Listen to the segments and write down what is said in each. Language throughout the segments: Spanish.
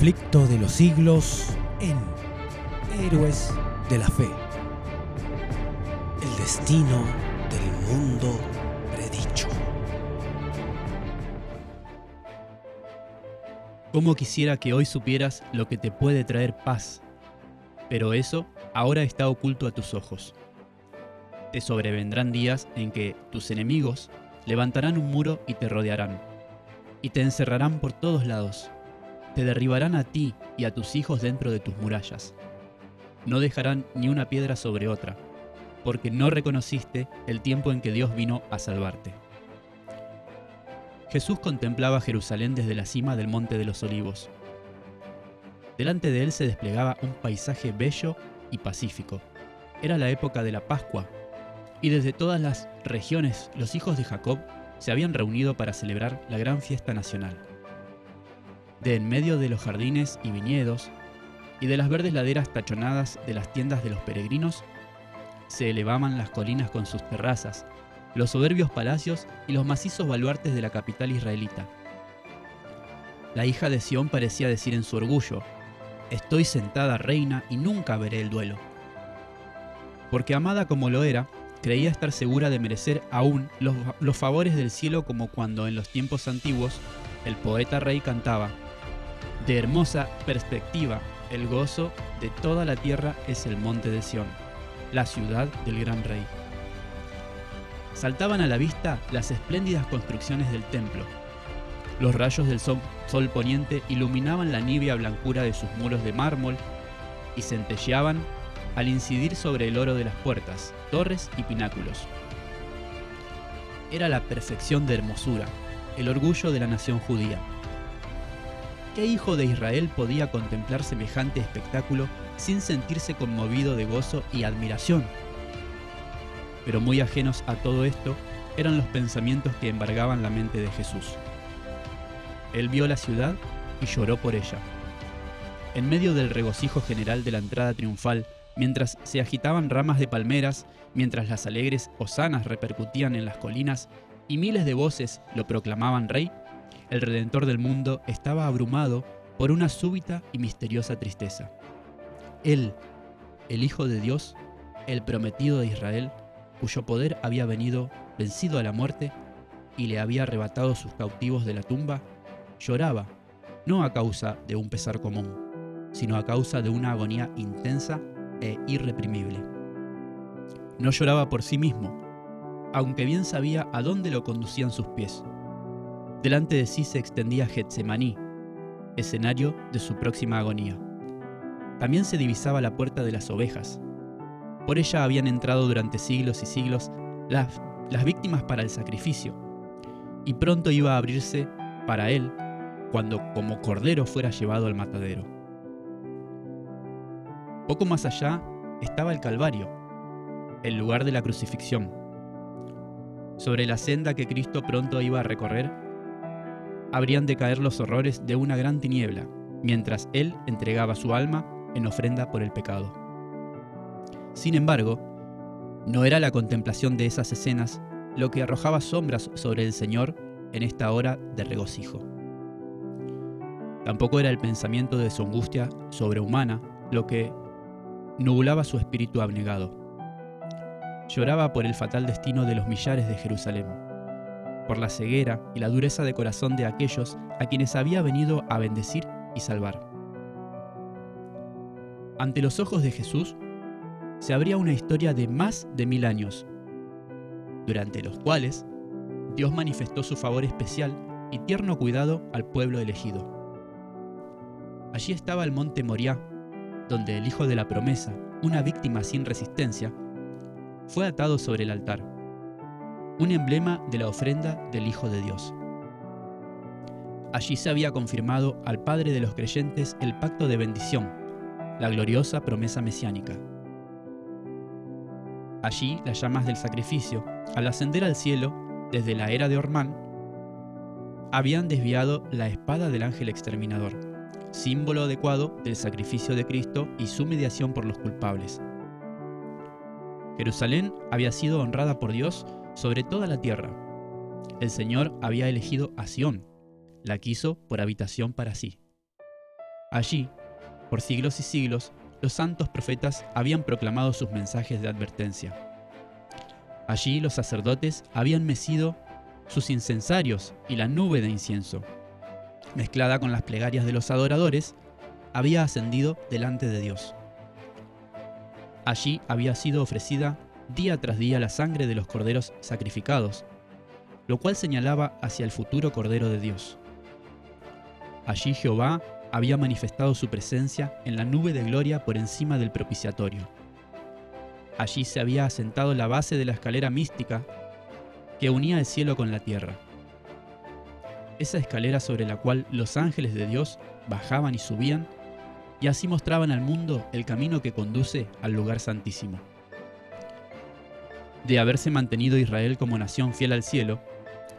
conflicto de los siglos en Héroes de la Fe. El destino del mundo predicho. Cómo quisiera que hoy supieras lo que te puede traer paz, pero eso ahora está oculto a tus ojos. Te sobrevendrán días en que tus enemigos levantarán un muro y te rodearán, y te encerrarán por todos lados. Te derribarán a ti y a tus hijos dentro de tus murallas. No dejarán ni una piedra sobre otra, porque no reconociste el tiempo en que Dios vino a salvarte. Jesús contemplaba Jerusalén desde la cima del Monte de los Olivos. Delante de él se desplegaba un paisaje bello y pacífico. Era la época de la Pascua, y desde todas las regiones los hijos de Jacob se habían reunido para celebrar la gran fiesta nacional. De en medio de los jardines y viñedos, y de las verdes laderas tachonadas de las tiendas de los peregrinos, se elevaban las colinas con sus terrazas, los soberbios palacios y los macizos baluartes de la capital israelita. La hija de Sión parecía decir en su orgullo, Estoy sentada reina y nunca veré el duelo. Porque amada como lo era, creía estar segura de merecer aún los, los, favores del cielo como cuando en los tiempos antiguos el poeta rey cantaba, De hermosa perspectiva, el gozo de toda la tierra es el monte de Sión, la ciudad del gran rey. Saltaban a la vista las espléndidas construcciones del templo. Los rayos del sol, poniente iluminaban la nívea blancura de sus muros de mármol y centelleaban al incidir sobre el oro de las puertas, torres y pináculos. Era la perfección de hermosura, el orgullo de la nación judía. ¿Qué hijo de Israel podía contemplar semejante espectáculo sin sentirse conmovido de gozo y admiración? Pero muy ajenos a todo esto eran los pensamientos que embargaban la mente de Jesús. Él vio la ciudad y lloró por ella. En medio del regocijo general de la entrada triunfal, mientras se agitaban ramas de palmeras, mientras las alegres hosanas repercutían en las colinas y miles de voces lo proclamaban rey, el Redentor del mundo estaba abrumado por una súbita y misteriosa tristeza. Él, el Hijo de Dios, el prometido de Israel, cuyo poder había venido vencido a la muerte y le había arrebatado sus cautivos de la tumba, lloraba, no a causa de un pesar común, sino a causa de una agonía intensa e irreprimible. No lloraba por sí mismo, aunque bien sabía a dónde lo conducían sus pies. Delante de sí se extendía Getsemaní, escenario de su próxima agonía. También se divisaba la puerta de las ovejas. Por ella habían entrado durante siglos y siglos las, las víctimas para el sacrificio, y pronto iba a abrirse para él cuando como cordero fuera llevado al matadero. Poco más allá estaba el Calvario, el lugar de la crucifixión. Sobre la senda que Cristo pronto iba a recorrer, habrían de caer los horrores de una gran tiniebla, mientras Él entregaba su alma en ofrenda por el pecado. Sin embargo, no era la contemplación de esas escenas lo que arrojaba sombras sobre el Señor en esta hora de regocijo. Tampoco era el pensamiento de su angustia sobrehumana lo que nublaba su espíritu abnegado. Lloraba por el fatal destino de los millares de Jerusalén, por la ceguera y la dureza de corazón de aquellos a quienes había venido a bendecir y salvar. Ante los ojos de Jesús se abría una historia de más de mil años, durante los cuales Dios manifestó su favor especial y tierno cuidado al pueblo elegido. Allí estaba el monte Moriah, donde el hijo de la promesa, una víctima sin resistencia, fue atado sobre el altar, un emblema de la ofrenda del Hijo de Dios. Allí se había confirmado al Padre de los creyentes el pacto de bendición, la gloriosa promesa mesiánica. Allí las llamas del sacrificio, al ascender al cielo desde la era de Ormán, habían desviado la espada del ángel exterminador, símbolo adecuado del sacrificio de Cristo y su mediación por los culpables. Jerusalén había sido honrada por Dios sobre toda la tierra. El Señor había elegido a Sión, la quiso por habitación para sí. Allí, por siglos y siglos, los santos profetas habían proclamado sus mensajes de advertencia. Allí los sacerdotes habían mecido sus incensarios y la nube de incienso, mezclada con las plegarias de los adoradores, había ascendido delante de Dios. Allí había sido ofrecida día tras día la sangre de los corderos sacrificados, lo cual señalaba hacia el futuro Cordero de Dios. Allí Jehová había manifestado su presencia en la nube de gloria por encima del propiciatorio. Allí se había asentado la base de la escalera mística que unía el cielo con la tierra. Esa escalera sobre la cual los ángeles de Dios bajaban y subían y así mostraban al mundo el camino que conduce al lugar santísimo. De haberse mantenido Israel como nación fiel al cielo,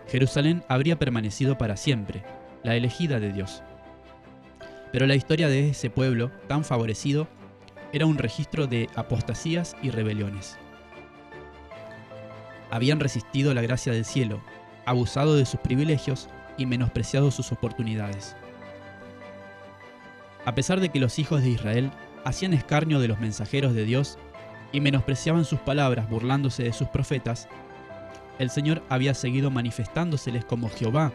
Jerusalén habría permanecido para siempre, la elegida de Dios. Pero la historia de ese pueblo, tan favorecido, era un registro de apostasías y rebeliones. Habían resistido la gracia del cielo, abusado de sus privilegios y menospreciado sus oportunidades. A pesar de que los hijos de Israel hacían escarnio de los mensajeros de Dios y menospreciaban sus palabras burlándose de sus profetas, el Señor había seguido manifestándoseles como Jehová,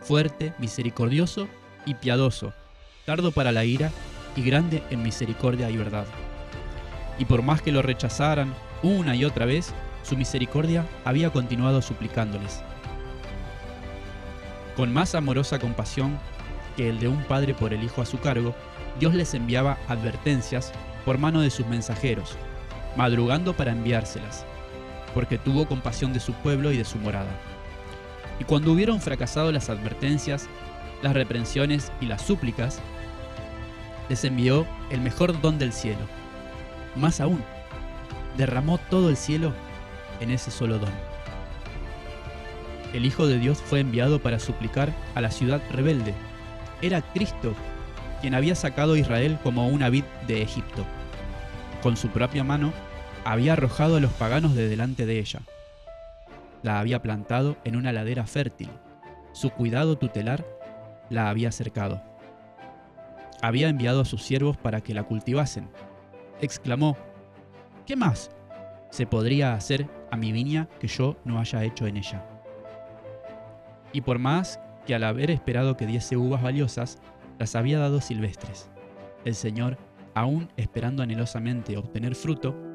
fuerte, misericordioso y piadoso, tardo para la ira y grande en misericordia y verdad. Y por más que lo rechazaran una y otra vez, su misericordia había continuado suplicándoles. Con más amorosa compasión que el de un padre por el hijo a su cargo, Dios les enviaba advertencias por mano de sus mensajeros, madrugando para enviárselas, porque tuvo compasión de su pueblo y de su morada. Y cuando hubieron fracasado las advertencias, las reprensiones y las súplicas, les envió el mejor don del cielo. Más aún, derramó todo el cielo en ese solo don. El Hijo de Dios fue enviado para suplicar a la ciudad rebelde. Era Cristo quien había sacado a Israel como una vid de Egipto. Con su propia mano había arrojado a los paganos de delante de ella. La había plantado en una ladera fértil. Su cuidado tutelar la había cercado. Había enviado a sus siervos para que la cultivasen. Exclamó, ¿qué más se podría hacer a mi viña que yo no haya hecho en ella? Y por más que al haber esperado que diese uvas valiosas, las había dado silvestres. El Señor, aún esperando anhelosamente obtener fruto,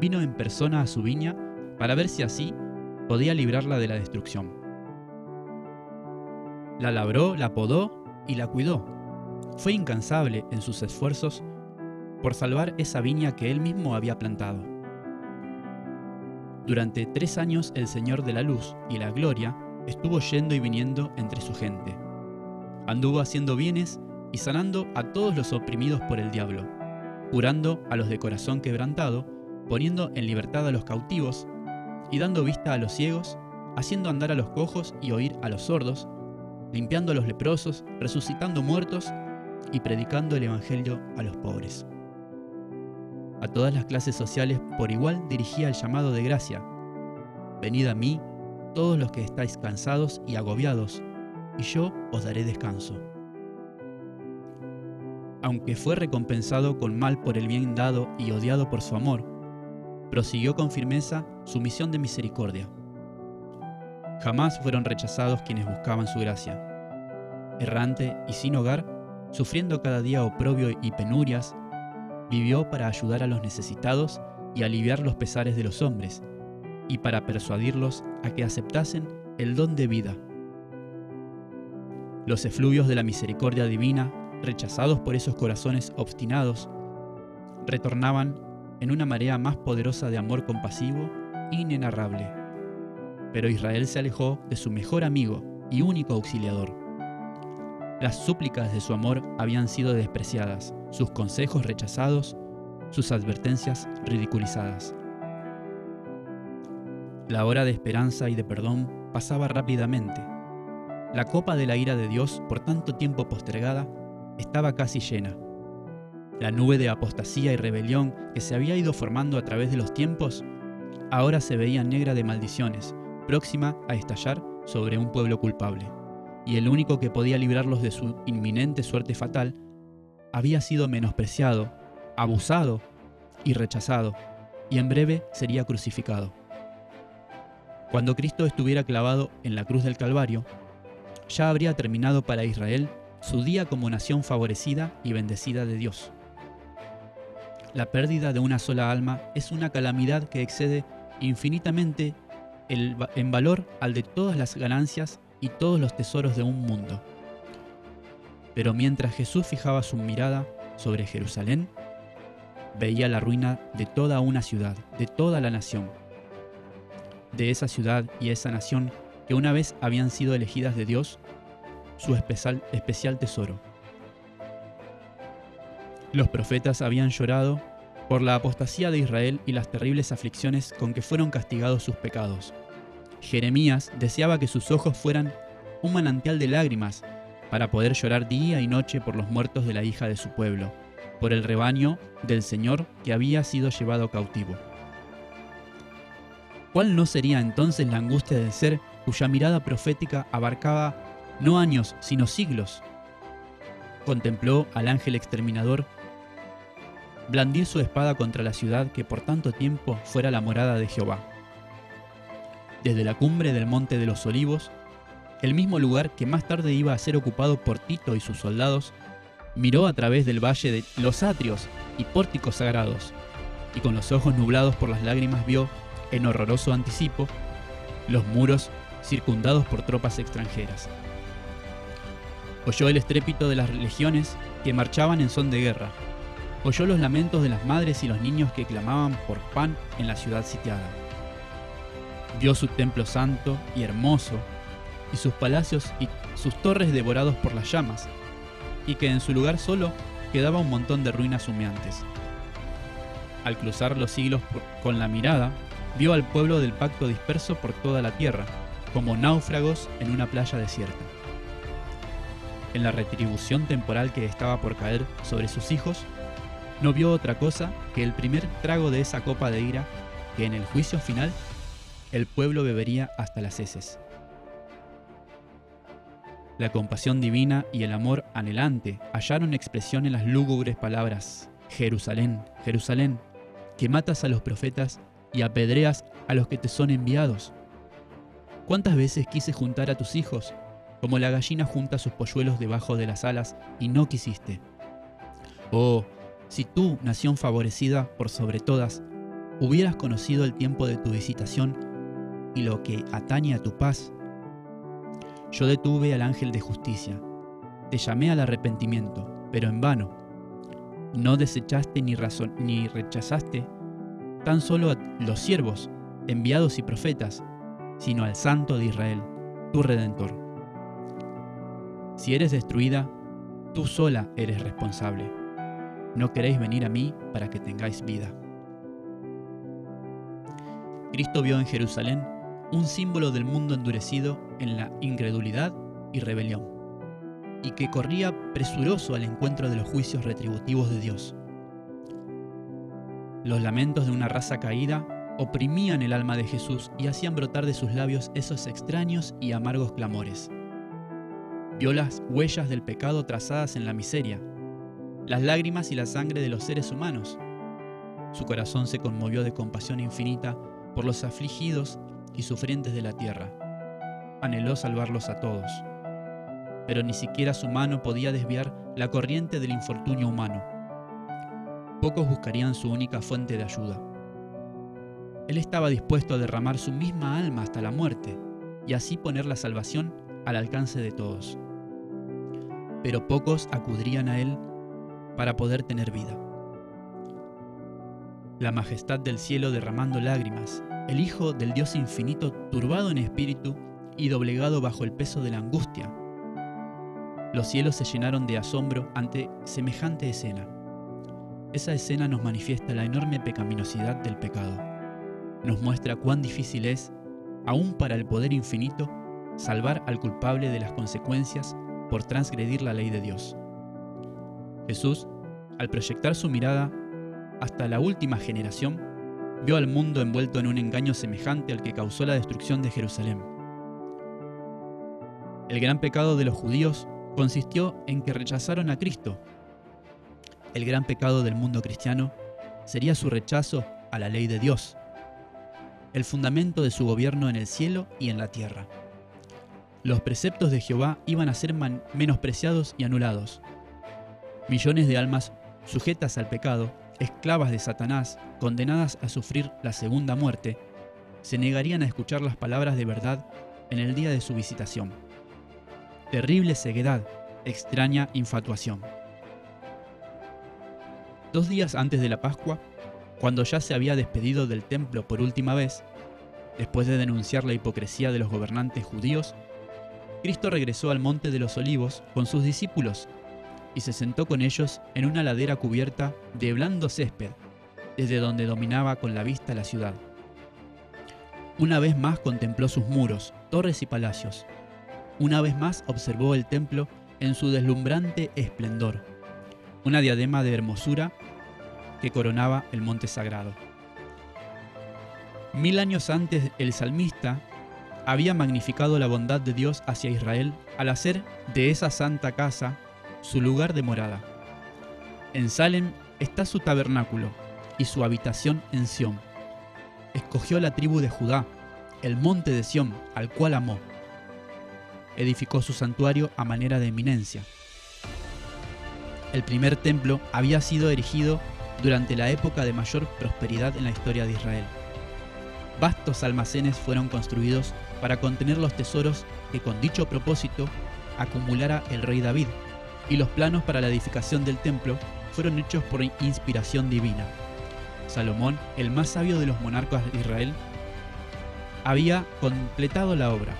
vino en persona a su viña para ver si así podía librarla de la destrucción. La labró, la podó y la cuidó. Fue incansable en sus esfuerzos por salvar esa viña que él mismo había plantado. Durante tres años el Señor de la Luz y la Gloria estuvo yendo y viniendo entre su gente Anduvo haciendo bienes y sanando a todos los oprimidos por el diablo, curando a los de corazón quebrantado, poniendo en libertad a los cautivos y dando vista a los ciegos, haciendo andar a los cojos y oír a los sordos, limpiando a los leprosos, resucitando muertos y predicando el Evangelio a los pobres. A todas las clases sociales por igual dirigía el llamado de gracia. Venid a mí, todos los que estáis cansados y agobiados, y yo os daré descanso. Aunque fue recompensado con mal por el bien dado y odiado por su amor, prosiguió con firmeza su misión de misericordia. Jamás fueron rechazados quienes buscaban su gracia. Errante y sin hogar, sufriendo cada día oprobio y penurias, vivió para ayudar a los necesitados y aliviar los pesares de los hombres, y para persuadirlos a que aceptasen el don de vida los efluvios de la misericordia divina, rechazados por esos corazones obstinados, retornaban en una marea más poderosa de amor compasivo inenarrable. Pero Israel se alejó de su mejor amigo y único auxiliador. Las súplicas de su amor habían sido despreciadas, sus consejos rechazados, sus advertencias ridiculizadas. La hora de esperanza y de perdón pasaba rápidamente la copa de la ira de Dios, por tanto tiempo postergada, estaba casi llena. La nube de apostasía y rebelión que se había ido formando a través de los tiempos, ahora se veía negra de maldiciones, próxima a estallar sobre un pueblo culpable. Y el único que podía librarlos de su inminente suerte fatal había sido menospreciado, abusado y rechazado, y en breve sería crucificado. Cuando Cristo estuviera clavado en la cruz del Calvario, ya habría terminado para Israel su día como nación favorecida y bendecida de Dios. La pérdida de una sola alma es una calamidad que excede infinitamente en valor al de todas las ganancias y todos los tesoros de un mundo. Pero mientras Jesús fijaba su mirada sobre Jerusalén, veía la ruina de toda una ciudad, de toda la nación de esa ciudad y esa nación que una vez habían sido elegidas de Dios, su especial, especial tesoro. Los profetas habían llorado por la apostasía de Israel y las terribles aflicciones con que fueron castigados sus pecados. Jeremías deseaba que sus ojos fueran un manantial de lágrimas para poder llorar día y noche por los muertos de la hija de su pueblo, por el rebaño del Señor que había sido llevado cautivo. ¿Cuál no sería entonces la angustia del ser cuya mirada profética abarcaba no años, sino siglos? Contempló al ángel exterminador blandir su espada contra la ciudad que por tanto tiempo fuera la morada de Jehová. Desde la cumbre del monte de los olivos, el mismo lugar que más tarde iba a ser ocupado por Tito y sus soldados, miró a través del valle de los atrios y pórticos sagrados, y con los ojos nublados por las lágrimas vio en horroroso anticipo, los muros circundados por tropas extranjeras. Oyó el estrépito de las legiones que marchaban en son de guerra. Oyó los lamentos de las madres y los niños que clamaban por pan en la ciudad sitiada. Vio su templo santo y hermoso, y sus palacios y sus torres devorados por las llamas, y que en su lugar solo quedaba un montón de ruinas humeantes. Al cruzar los siglos con la mirada, vio al pueblo del pacto disperso por toda la tierra, como náufragos en una playa desierta. En la retribución temporal que estaba por caer sobre sus hijos, no vio otra cosa que el primer trago de esa copa de ira que en el juicio final el pueblo bebería hasta las heces. La compasión divina y el amor anhelante hallaron expresión en las lúgubres palabras, Jerusalén, Jerusalén, que matas a los profetas y apedreas a los que te son enviados. ¿Cuántas veces quise juntar a tus hijos, como la gallina junta sus polluelos debajo de las alas, y no quisiste? Oh, si tú, nación favorecida por sobre todas, hubieras conocido el tiempo de tu visitación y lo que atañe a tu paz. Yo detuve al ángel de justicia, te llamé al arrepentimiento, pero en vano. No desechaste ni, ni rechazaste tan solo a los siervos, enviados y profetas, sino al Santo de Israel, tu Redentor. Si eres destruida, tú sola eres responsable. No queréis venir a mí para que tengáis vida. Cristo vio en Jerusalén un símbolo del mundo endurecido en la incredulidad y rebelión, y que corría presuroso al encuentro de los juicios retributivos de Dios. Los lamentos de una raza caída oprimían el alma de Jesús y hacían brotar de sus labios esos extraños y amargos clamores. Vio las huellas del pecado trazadas en la miseria, las lágrimas y la sangre de los seres humanos. Su corazón se conmovió de compasión infinita por los afligidos y sufrientes de la tierra. Anheló salvarlos a todos, pero ni siquiera su mano podía desviar la corriente del infortunio humano pocos buscarían su única fuente de ayuda. Él estaba dispuesto a derramar su misma alma hasta la muerte y así poner la salvación al alcance de todos. Pero pocos acudirían a Él para poder tener vida. La majestad del cielo derramando lágrimas, el Hijo del Dios infinito turbado en espíritu y doblegado bajo el peso de la angustia. Los cielos se llenaron de asombro ante semejante escena. Esa escena nos manifiesta la enorme pecaminosidad del pecado. Nos muestra cuán difícil es, aún para el poder infinito, salvar al culpable de las consecuencias por transgredir la ley de Dios. Jesús, al proyectar su mirada hasta la última generación, vio al mundo envuelto en un engaño semejante al que causó la destrucción de Jerusalén. El gran pecado de los judíos consistió en que rechazaron a Cristo El gran pecado del mundo cristiano sería su rechazo a la ley de Dios, el fundamento de su gobierno en el cielo y en la tierra. Los preceptos de Jehová iban a ser menospreciados y anulados. Millones de almas sujetas al pecado, esclavas de Satanás, condenadas a sufrir la segunda muerte, se negarían a escuchar las palabras de verdad en el día de su visitación. Terrible ceguedad, extraña infatuación. Dos días antes de la Pascua, cuando ya se había despedido del templo por última vez, después de denunciar la hipocresía de los gobernantes judíos, Cristo regresó al monte de los olivos con sus discípulos y se sentó con ellos en una ladera cubierta de blando césped, desde donde dominaba con la vista la ciudad. Una vez más contempló sus muros, torres y palacios. Una vez más observó el templo en su deslumbrante esplendor, una diadema de hermosura que coronaba el monte sagrado. Mil años antes el salmista había magnificado la bondad de Dios hacia Israel al hacer de esa santa casa su lugar de morada. En Salem está su tabernáculo y su habitación en Sión. Escogió la tribu de Judá, el monte de Sión, al cual amó. Edificó su santuario a manera de eminencia. El primer templo había sido erigido durante la época de mayor prosperidad en la historia de Israel. Vastos almacenes fueron construidos para contener los tesoros que con dicho propósito acumulara el rey David, y los planos para la edificación del templo fueron hechos por inspiración divina. Salomón, el más sabio de los monarcas de Israel, había completado la obra.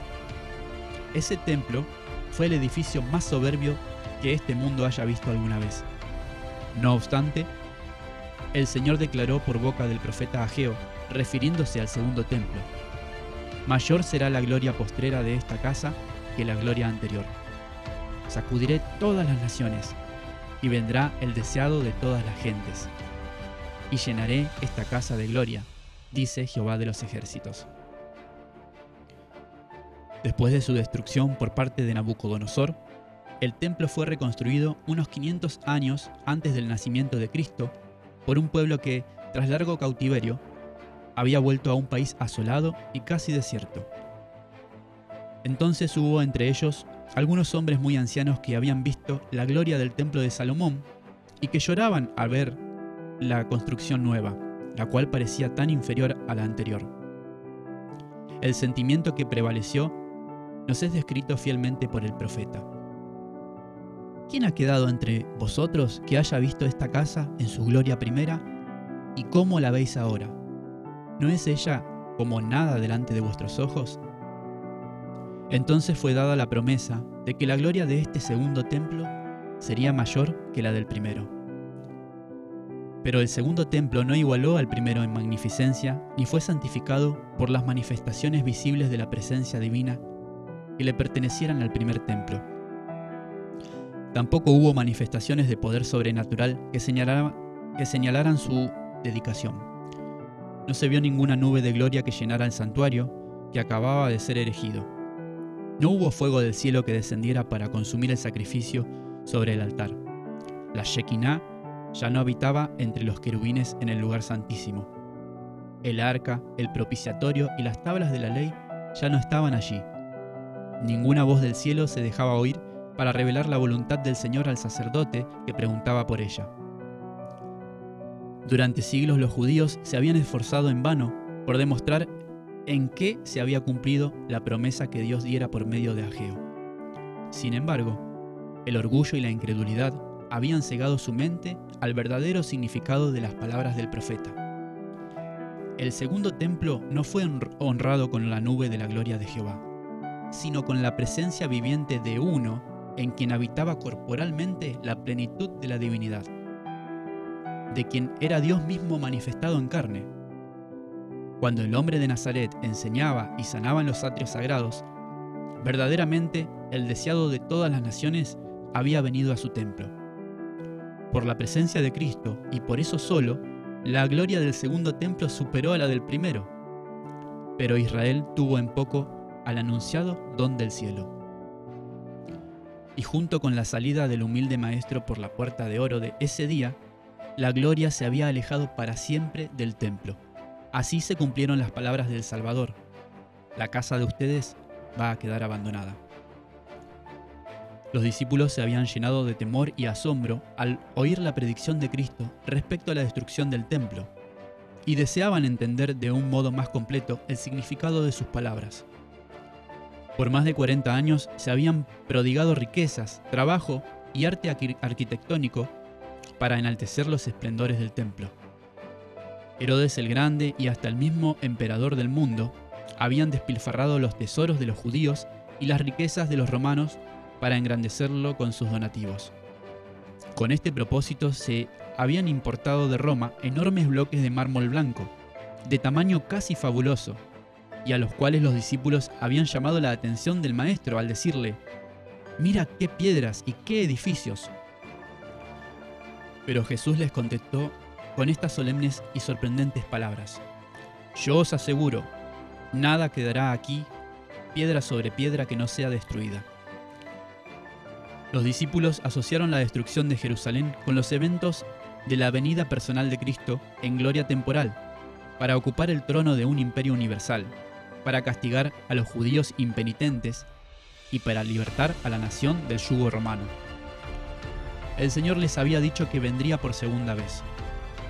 Ese templo fue el edificio más soberbio que este mundo haya visto alguna vez. No obstante, el Señor declaró por boca del profeta Ageo, refiriéndose al segundo templo, Mayor será la gloria postrera de esta casa que la gloria anterior. Sacudiré todas las naciones, y vendrá el deseado de todas las gentes. Y llenaré esta casa de gloria, dice Jehová de los ejércitos. Después de su destrucción por parte de Nabucodonosor, el templo fue reconstruido unos 500 años antes del nacimiento de Cristo por un pueblo que, tras largo cautiverio, había vuelto a un país asolado y casi desierto. Entonces hubo entre ellos algunos hombres muy ancianos que habían visto la gloria del templo de Salomón y que lloraban al ver la construcción nueva, la cual parecía tan inferior a la anterior. El sentimiento que prevaleció nos es descrito fielmente por el profeta. ¿Quién ha quedado entre vosotros que haya visto esta casa en su gloria primera y cómo la veis ahora? ¿No es ella como nada delante de vuestros ojos? Entonces fue dada la promesa de que la gloria de este segundo templo sería mayor que la del primero. Pero el segundo templo no igualó al primero en magnificencia, ni fue santificado por las manifestaciones visibles de la presencia divina que le pertenecieran al primer templo. Tampoco hubo manifestaciones de poder sobrenatural que, señalaran su dedicación. No se vio ninguna nube de gloria que llenara el santuario, que acababa de ser erigido. No hubo fuego del cielo que descendiera para consumir el sacrificio sobre el altar. La Shekinah ya no habitaba entre los querubines en el lugar santísimo. El arca, el propiciatorio y las tablas de la ley ya no estaban allí. Ninguna voz del cielo se dejaba oír para revelar la voluntad del Señor al sacerdote que preguntaba por ella. Durante siglos los judíos se habían esforzado en vano por demostrar en qué se había cumplido la promesa que Dios diera por medio de Ageo. Sin embargo, el orgullo y la incredulidad habían cegado su mente al verdadero significado de las palabras del profeta. El segundo templo no fue honrado con la nube de la gloria de Jehová, sino con la presencia viviente de uno en quien habitaba corporalmente la plenitud de la divinidad de quien era Dios mismo manifestado en carne. Cuando el hombre de Nazaret enseñaba y sanaba en los atrios sagrados, verdaderamente el deseado de todas las naciones había venido a su templo. Por la presencia de Cristo y por eso solo, la gloria del segundo templo superó a la del primero. Pero Israel tuvo en poco al anunciado don del cielo. y junto con la salida del humilde maestro por la puerta de oro de ese día, la gloria se había alejado para siempre del templo. Así se cumplieron las palabras del Salvador. La casa de ustedes va a quedar abandonada. Los discípulos se habían llenado de temor y asombro al oír la predicción de Cristo respecto a la destrucción del templo, y deseaban entender de un modo más completo el significado de sus palabras. Por más de 40 años se habían prodigado riquezas, trabajo y arte arquitectónico para enaltecer los esplendores del templo. Herodes el Grande y hasta el mismo emperador del mundo habían despilfarrado los tesoros de los judíos y las riquezas de los romanos para engrandecerlo con sus donativos. Con este propósito se habían importado de Roma enormes bloques de mármol blanco, de tamaño casi fabuloso, y a los cuales los discípulos habían llamado la atención del maestro al decirle, mira qué piedras y qué edificios. Pero Jesús les contestó con estas solemnes y sorprendentes palabras, yo os aseguro, nada quedará aquí, piedra sobre piedra que no sea destruida. Los discípulos asociaron la destrucción de Jerusalén con los eventos de la venida personal de Cristo en gloria temporal, para ocupar el trono de un imperio universal, para castigar a los judíos impenitentes y para libertar a la nación del yugo romano. El Señor les había dicho que vendría por segunda vez,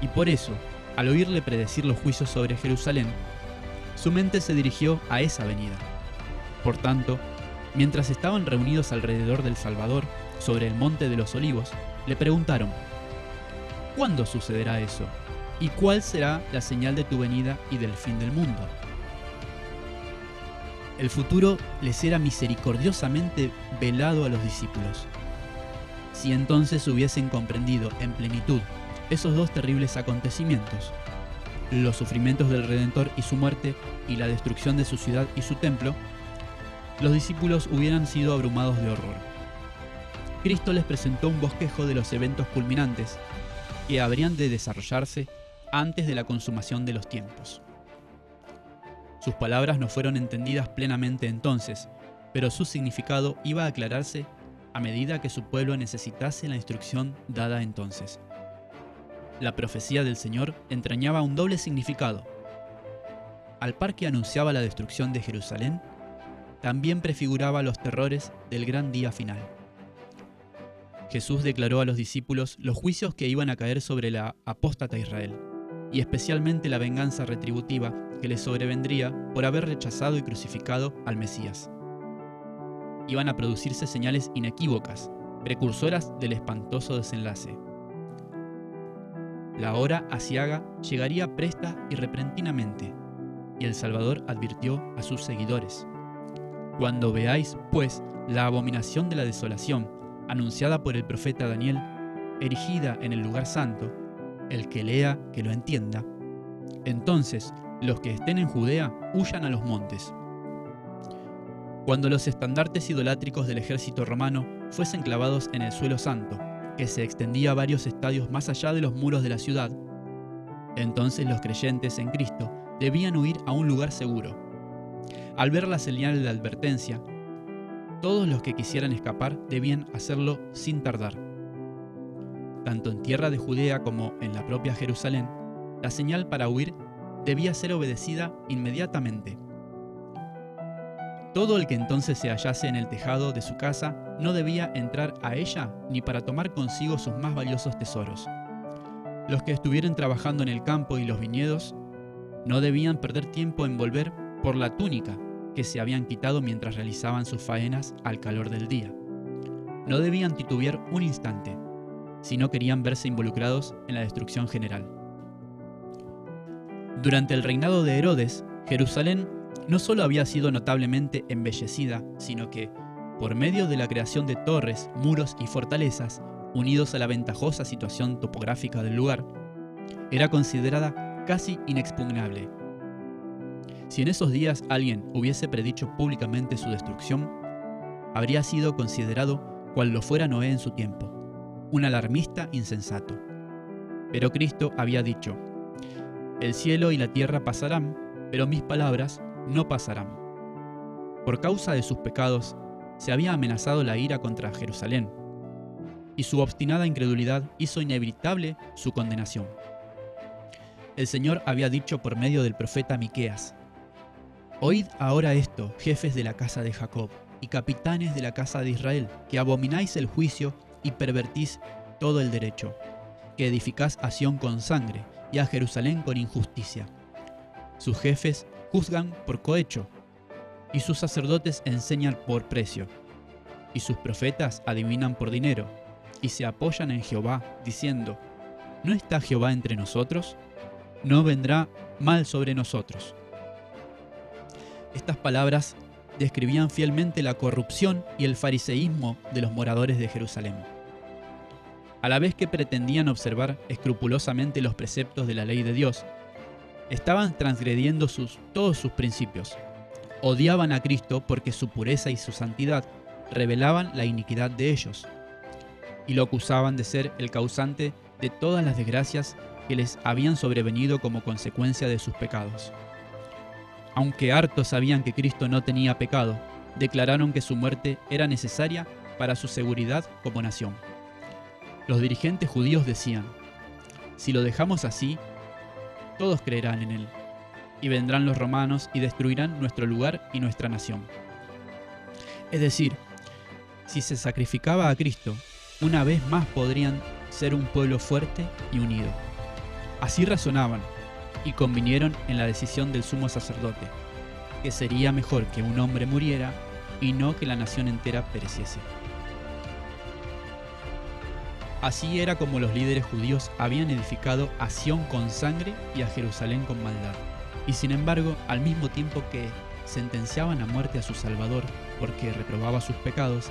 y por eso, al oírle predecir los juicios sobre Jerusalén, su mente se dirigió a esa venida. Por tanto, mientras estaban reunidos alrededor del Salvador, sobre el monte de los olivos, le preguntaron, ¿cuándo sucederá eso? ¿Y cuál será la señal de tu venida y del fin del mundo? el futuro les era misericordiosamente velado a los discípulos. Si entonces hubiesen comprendido en plenitud esos dos terribles acontecimientos, los sufrimientos del Redentor y su muerte y la destrucción de su ciudad y su templo, los discípulos hubieran sido abrumados de horror. Cristo les presentó un bosquejo de los eventos culminantes que habrían de desarrollarse antes de la consumación de los tiempos. Sus palabras no fueron entendidas plenamente entonces, pero su significado iba a aclararse a medida que su pueblo necesitase la instrucción dada entonces. La profecía del Señor entrañaba un doble significado. Al par que anunciaba la destrucción de Jerusalén, también prefiguraba los terrores del gran día final. Jesús declaró a los discípulos los juicios que iban a caer sobre la apóstata Israel y especialmente la venganza retributiva que les sobrevendría por haber rechazado y crucificado al Mesías. Iban a producirse señales inequívocas, precursoras del espantoso desenlace. La hora asiaga llegaría presta y repentinamente, y el Salvador advirtió a sus seguidores. Cuando veáis, pues, la abominación de la desolación, anunciada por el profeta Daniel, erigida en el lugar santo, el que lea, que lo entienda. Entonces, los que estén en Judea huyan a los montes. Cuando los estandartes idolátricos del ejército romano fuesen clavados en el suelo santo, que se extendía varios estadios más allá de los muros de la ciudad, entonces los creyentes en Cristo debían huir a un lugar seguro. Al ver la señal de advertencia, todos los que quisieran escapar debían hacerlo sin tardar tanto en tierra de Judea como en la propia Jerusalén, la señal para huir debía ser obedecida inmediatamente. Todo el que entonces se hallase en el tejado de su casa no debía entrar a ella ni para tomar consigo sus más valiosos tesoros. Los que estuvieran trabajando en el campo y los viñedos no debían perder tiempo en volver por la túnica que se habían quitado mientras realizaban sus faenas al calor del día. No debían titubear un instante si no querían verse involucrados en la destrucción general. Durante el reinado de Herodes, Jerusalén no solo había sido notablemente embellecida, sino que, por medio de la creación de torres, muros y fortalezas, unidos a la ventajosa situación topográfica del lugar, era considerada casi inexpugnable. Si en esos días alguien hubiese predicho públicamente su destrucción, habría sido considerado cual lo fuera Noé en su tiempo un alarmista insensato. Pero Cristo había dicho, el cielo y la tierra pasarán, pero mis palabras no pasarán. Por causa de sus pecados, se había amenazado la ira contra Jerusalén, y su obstinada incredulidad hizo inevitable su condenación. El Señor había dicho por medio del profeta Miqueas: Oíd ahora esto, jefes de la casa de Jacob y capitanes de la casa de Israel, que abomináis el juicio y pervertís todo el derecho, que edificás a Sión con sangre y a Jerusalén con injusticia. Sus jefes juzgan por cohecho, y sus sacerdotes enseñan por precio, y sus profetas adivinan por dinero, y se apoyan en Jehová, diciendo, ¿no está Jehová entre nosotros? No vendrá mal sobre nosotros. Estas palabras describían fielmente la corrupción y el fariseísmo de los moradores de Jerusalén. A la vez que pretendían observar escrupulosamente los preceptos de la ley de Dios, estaban transgrediendo todos sus principios. Odiaban a Cristo porque su pureza y su santidad revelaban la iniquidad de ellos, y lo acusaban de ser el causante de todas las desgracias que les habían sobrevenido como consecuencia de sus pecados. Aunque hartos sabían que Cristo no tenía pecado, declararon que su muerte era necesaria para su seguridad como nación. Los dirigentes judíos decían, si lo dejamos así, todos creerán en él, y vendrán los romanos y destruirán nuestro lugar y nuestra nación. Es decir, si se sacrificaba a Cristo, una vez más podrían ser un pueblo fuerte y unido. Así razonaban, y convinieron en la decisión del sumo sacerdote, que sería mejor que un hombre muriera y no que la nación entera pereciese. Así era como los líderes judíos habían edificado a Sión con sangre y a Jerusalén con maldad. Y sin embargo, al mismo tiempo que sentenciaban a muerte a su Salvador porque reprobaba sus pecados,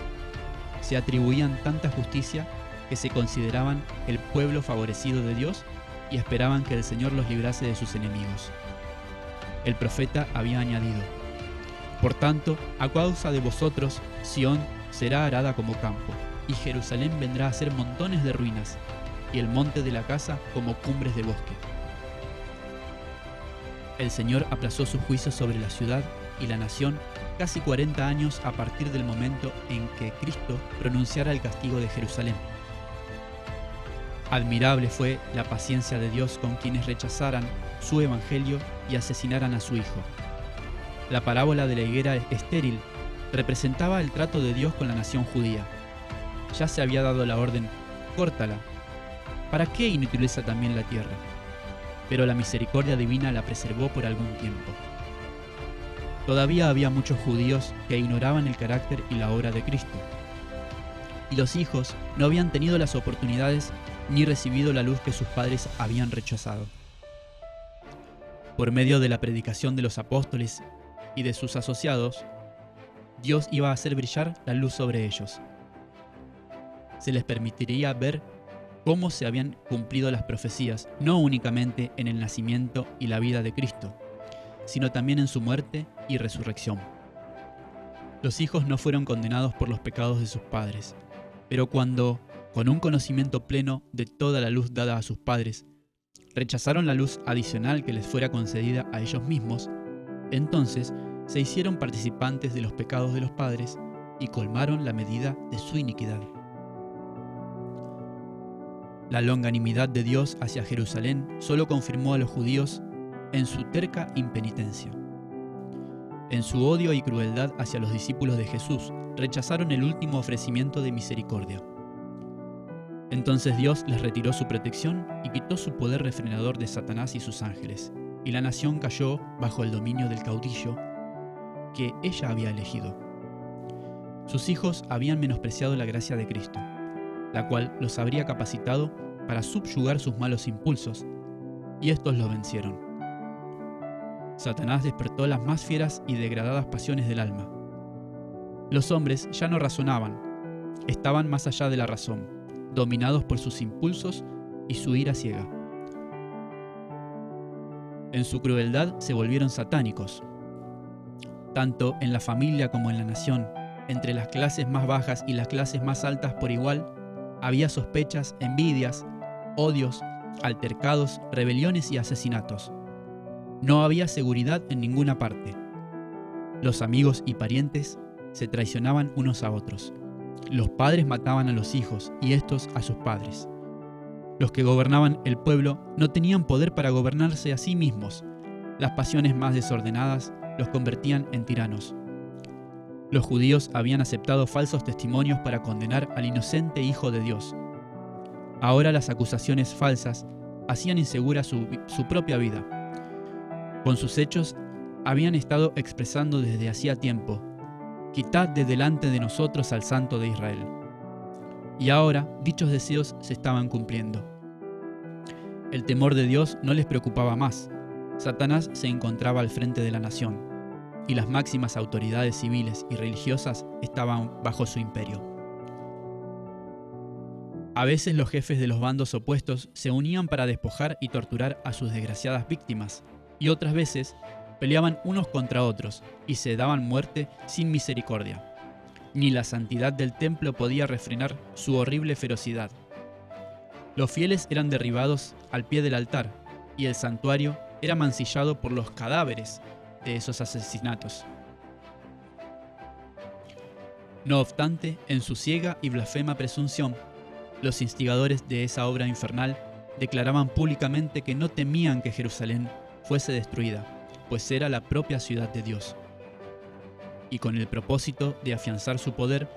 se atribuían tanta justicia que se consideraban el pueblo favorecido de Dios y esperaban que el Señor los librase de sus enemigos. El profeta había añadido, Por tanto, a causa de vosotros, Sión será arada como campo, y Jerusalén vendrá a ser montones de ruinas, y el monte de la casa como cumbres de bosque. El Señor aplazó su juicio sobre la ciudad y la nación casi 40 años a partir del momento en que Cristo pronunciara el castigo de Jerusalén. Admirable fue la paciencia de Dios con quienes rechazaran su evangelio y asesinaran a su Hijo. La parábola de la higuera estéril representaba el trato de Dios con la nación judía. Ya se había dado la orden, córtala. ¿Para qué inutiliza también la tierra? Pero la misericordia divina la preservó por algún tiempo. Todavía había muchos judíos que ignoraban el carácter y la obra de Cristo. Y los hijos no habían tenido las oportunidades ni recibido la luz que sus padres habían rechazado. Por medio de la predicación de los apóstoles y de sus asociados, Dios iba a hacer brillar la luz sobre ellos. Se les permitiría ver cómo se habían cumplido las profecías, no únicamente en el nacimiento y la vida de Cristo, sino también en su muerte y resurrección. Los hijos no fueron condenados por los pecados de sus padres, pero cuando con un conocimiento pleno de toda la luz dada a sus padres, rechazaron la luz adicional que les fuera concedida a ellos mismos, entonces se hicieron participantes de los pecados de los padres y colmaron la medida de su iniquidad. La longanimidad de Dios hacia Jerusalén solo confirmó a los judíos en su terca impenitencia. En su odio y crueldad hacia los discípulos de Jesús, rechazaron el último ofrecimiento de misericordia. Entonces Dios les retiró su protección y quitó su poder refrenador de Satanás y sus ángeles, y la nación cayó bajo el dominio del caudillo que ella había elegido. Sus hijos habían menospreciado la gracia de Cristo, la cual los habría capacitado para subyugar sus malos impulsos, y estos lo vencieron. Satanás despertó las más fieras y degradadas pasiones del alma. Los hombres ya no razonaban, estaban más allá de la razón dominados por sus impulsos y su ira ciega. En su crueldad se volvieron satánicos, tanto en la familia como en la nación, entre las clases más bajas y las clases más altas por igual, había sospechas, envidias, odios, altercados, rebeliones y asesinatos. No había seguridad en ninguna parte. Los amigos y parientes se traicionaban unos a otros. Los padres mataban a los hijos y estos a sus padres. Los que gobernaban el pueblo no tenían poder para gobernarse a sí mismos. Las pasiones más desordenadas los convertían en tiranos. Los judíos habían aceptado falsos testimonios para condenar al inocente Hijo de Dios. Ahora las acusaciones falsas hacían insegura su, su propia vida. Con sus hechos habían estado expresando desde hacía tiempo, quitad de delante de nosotros al Santo de Israel. Y ahora dichos deseos se estaban cumpliendo. El temor de Dios no les preocupaba más. Satanás se encontraba al frente de la nación, y las máximas autoridades civiles y religiosas estaban bajo su imperio. A veces los jefes de los bandos opuestos se unían para despojar y torturar a sus desgraciadas víctimas, y otras veces peleaban unos contra otros y se daban muerte sin misericordia. Ni la santidad del templo podía refrenar su horrible ferocidad. Los fieles eran derribados al pie del altar y el santuario era mancillado por los cadáveres de esos asesinatos. No obstante, en su ciega y blasfema presunción, los instigadores de esa obra infernal declaraban públicamente que no temían que Jerusalén fuese destruida, pues era la propia ciudad de Dios. Y con el propósito de afianzar su poder,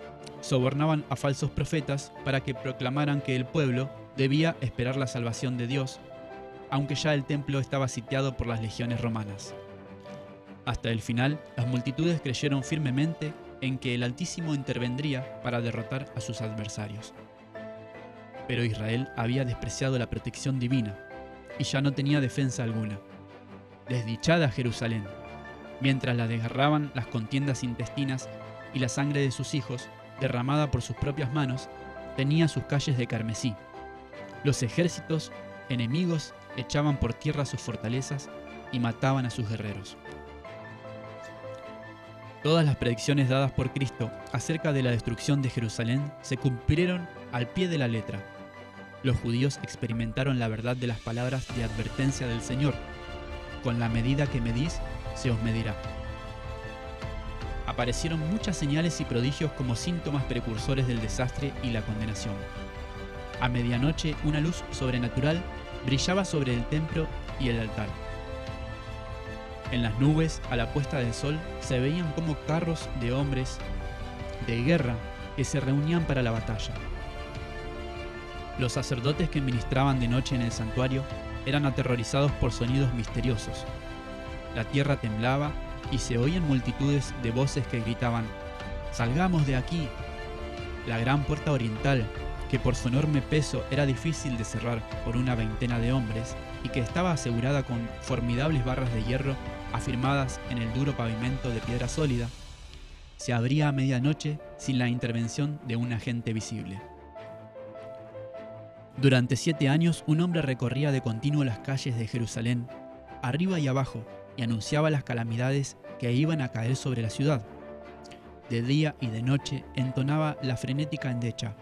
sobornaban a falsos profetas para que proclamaran que el pueblo debía esperar la salvación de Dios, aunque ya el templo estaba sitiado por las legiones romanas. Hasta el final, las multitudes creyeron firmemente en que el Altísimo intervendría para derrotar a sus adversarios. Pero Israel había despreciado la protección divina y ya no tenía defensa alguna desdichada Jerusalén, mientras la desgarraban las contiendas intestinas y la sangre de sus hijos, derramada por sus propias manos, tenía sus calles de carmesí. Los ejércitos enemigos echaban por tierra sus fortalezas y mataban a sus guerreros. Todas las predicciones dadas por Cristo acerca de la destrucción de Jerusalén se cumplieron al pie de la letra. Los judíos experimentaron la verdad de las palabras de advertencia del Señor con la medida que medís, se os medirá. Aparecieron muchas señales y prodigios como síntomas precursores del desastre y la condenación. A medianoche una luz sobrenatural brillaba sobre el templo y el altar. En las nubes, a la puesta del sol, se veían como carros de hombres de guerra que se reunían para la batalla. Los sacerdotes que ministraban de noche en el santuario eran aterrorizados por sonidos misteriosos. La tierra temblaba y se oían multitudes de voces que gritaban, Salgamos de aquí. La gran puerta oriental, que por su enorme peso era difícil de cerrar por una veintena de hombres y que estaba asegurada con formidables barras de hierro afirmadas en el duro pavimento de piedra sólida, se abría a medianoche sin la intervención de un agente visible. Durante siete años un hombre recorría de continuo las calles de Jerusalén, arriba y abajo, y anunciaba las calamidades que iban a caer sobre la ciudad. De día y de noche entonaba la frenética endecha.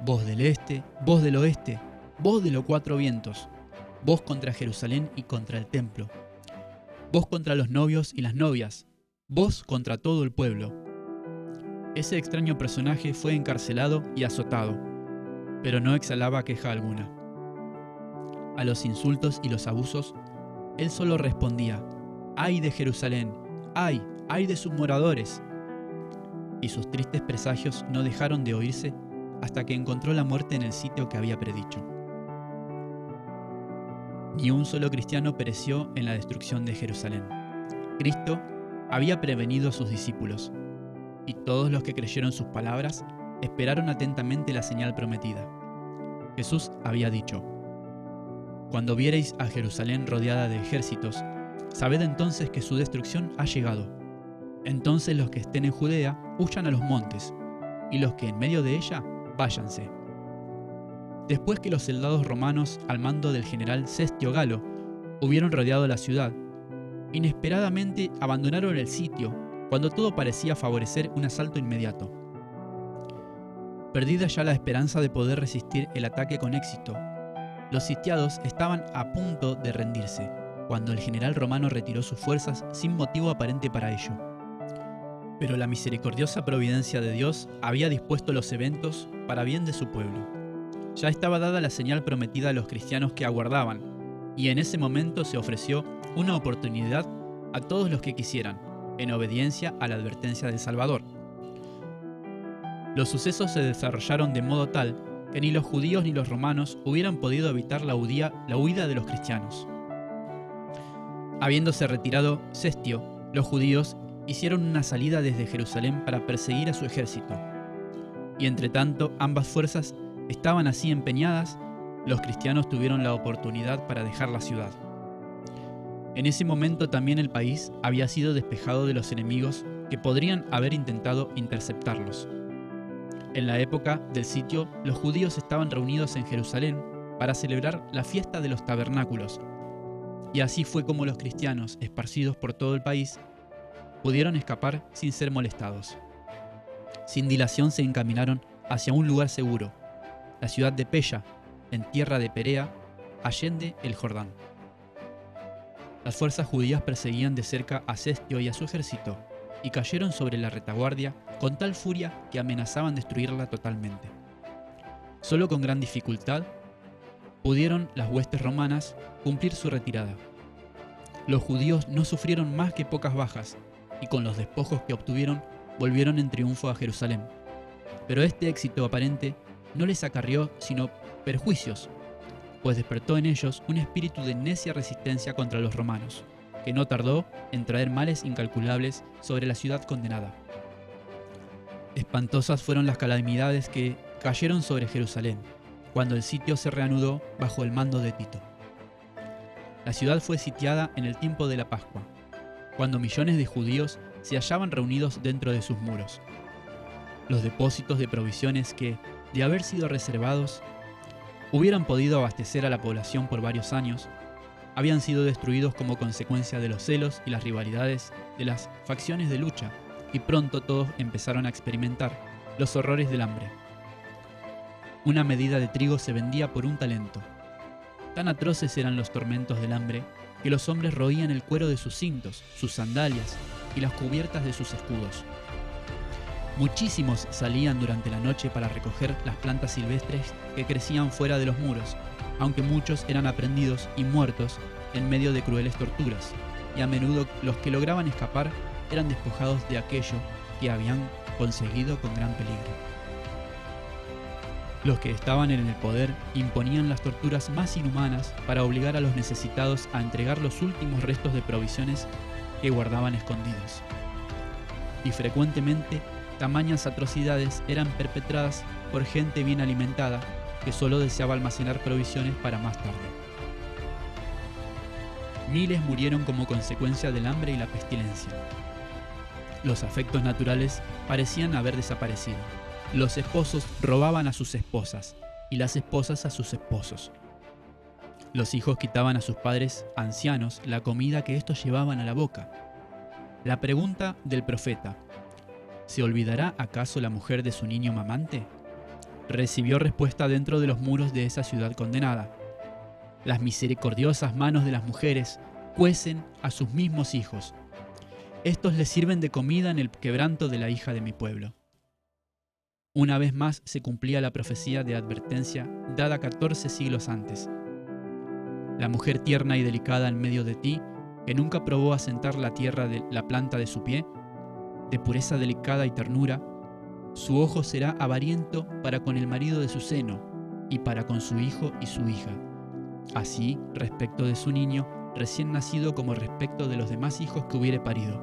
Voz del este, voz del oeste, voz de los cuatro vientos, voz contra Jerusalén y contra el templo, voz contra los novios y las novias, voz contra todo el pueblo. Ese extraño personaje fue encarcelado y azotado pero no exhalaba queja alguna. A los insultos y los abusos, él solo respondía, ¡ay de Jerusalén! ¡ay! ¡ay de sus moradores! Y sus tristes presagios no dejaron de oírse hasta que encontró la muerte en el sitio que había predicho. Ni un solo cristiano pereció en la destrucción de Jerusalén. Cristo había prevenido a sus discípulos, y todos los que creyeron sus palabras esperaron atentamente la señal prometida. Jesús había dicho, Cuando viereis a Jerusalén rodeada de ejércitos, sabed entonces que su destrucción ha llegado. Entonces los que estén en Judea huyan a los montes, y los que en medio de ella váyanse. Después que los soldados romanos, al mando del general Cestio Galo, hubieron rodeado la ciudad, inesperadamente abandonaron el sitio cuando todo parecía favorecer un asalto inmediato. Perdida ya la esperanza de poder resistir el ataque con éxito, los sitiados estaban a punto de rendirse, cuando el general romano retiró sus fuerzas sin motivo aparente para ello. Pero la misericordiosa providencia de Dios había dispuesto los eventos para bien de su pueblo. Ya estaba dada la señal prometida a los cristianos que aguardaban, y en ese momento se ofreció una oportunidad a todos los que quisieran, en obediencia a la advertencia del Salvador. Los sucesos se desarrollaron de modo tal que ni los judíos ni los romanos hubieran podido evitar la huida, de los cristianos. Habiéndose retirado Cestio, los judíos hicieron una salida desde Jerusalén para perseguir a su ejército. Y entre tanto ambas fuerzas estaban así empeñadas, los cristianos tuvieron la oportunidad para dejar la ciudad. En ese momento también el país había sido despejado de los enemigos que podrían haber intentado interceptarlos. En la época del sitio, los judíos estaban reunidos en Jerusalén para celebrar la fiesta de los tabernáculos, y así fue como los cristianos, esparcidos por todo el país, pudieron escapar sin ser molestados. Sin dilación se encaminaron hacia un lugar seguro, la ciudad de Pella, en tierra de Perea, allende el Jordán. Las fuerzas judías perseguían de cerca a Cestio y a su ejército, y cayeron sobre la retaguardia con tal furia que amenazaban destruirla totalmente. Solo con gran dificultad pudieron las huestes romanas cumplir su retirada. Los judíos no sufrieron más que pocas bajas, y con los despojos que obtuvieron volvieron en triunfo a Jerusalén. Pero este éxito aparente no les acarrió sino perjuicios, pues despertó en ellos un espíritu de necia resistencia contra los romanos, que no tardó en traer males incalculables sobre la ciudad condenada. Espantosas fueron las calamidades que cayeron sobre Jerusalén, cuando el sitio se reanudó bajo el mando de Tito. La ciudad fue sitiada en el tiempo de la Pascua, cuando millones de judíos se hallaban reunidos dentro de sus muros. Los depósitos de provisiones que, de haber sido reservados, hubieran podido abastecer a la población por varios años, habían sido destruidos como consecuencia de los celos y las rivalidades de las facciones de lucha, y pronto todos empezaron a experimentar los horrores del hambre. Una medida de trigo se vendía por un talento. Tan atroces eran los tormentos del hambre que los hombres roían el cuero de sus cintos, sus sandalias y las cubiertas de sus escudos. Muchísimos salían durante la noche para recoger las plantas silvestres que crecían fuera de los muros, aunque muchos eran aprendidos y muertos en medio de crueles torturas, y a menudo los que lograban escapar eran despojados de aquello que habían conseguido con gran peligro. Los que estaban en el poder imponían las torturas más inhumanas para obligar a los necesitados a entregar los últimos restos de provisiones que guardaban escondidos. Y frecuentemente tamañas atrocidades eran perpetradas por gente bien alimentada que solo deseaba almacenar provisiones para más tarde. Miles murieron como consecuencia del hambre y la pestilencia. Los afectos naturales parecían haber desaparecido. Los esposos robaban a sus esposas y las esposas a sus esposos. Los hijos quitaban a sus padres ancianos la comida que estos llevaban a la boca. La pregunta del profeta, ¿Se olvidará acaso la mujer de su niño mamante? Recibió respuesta dentro de los muros de esa ciudad condenada. Las misericordiosas manos de las mujeres cuecen a sus mismos hijos. Estos les sirven de comida en el quebranto de la hija de mi pueblo. Una vez más se cumplía la profecía de advertencia dada 14 siglos antes. La mujer tierna y delicada en medio de ti, que nunca probó asentar la tierra de la planta de su pie, de pureza delicada y ternura, su ojo será avariento para con el marido de su seno y para con su hijo y su hija. Así respecto de su niño recién nacido como respecto de los demás hijos que hubiere parido.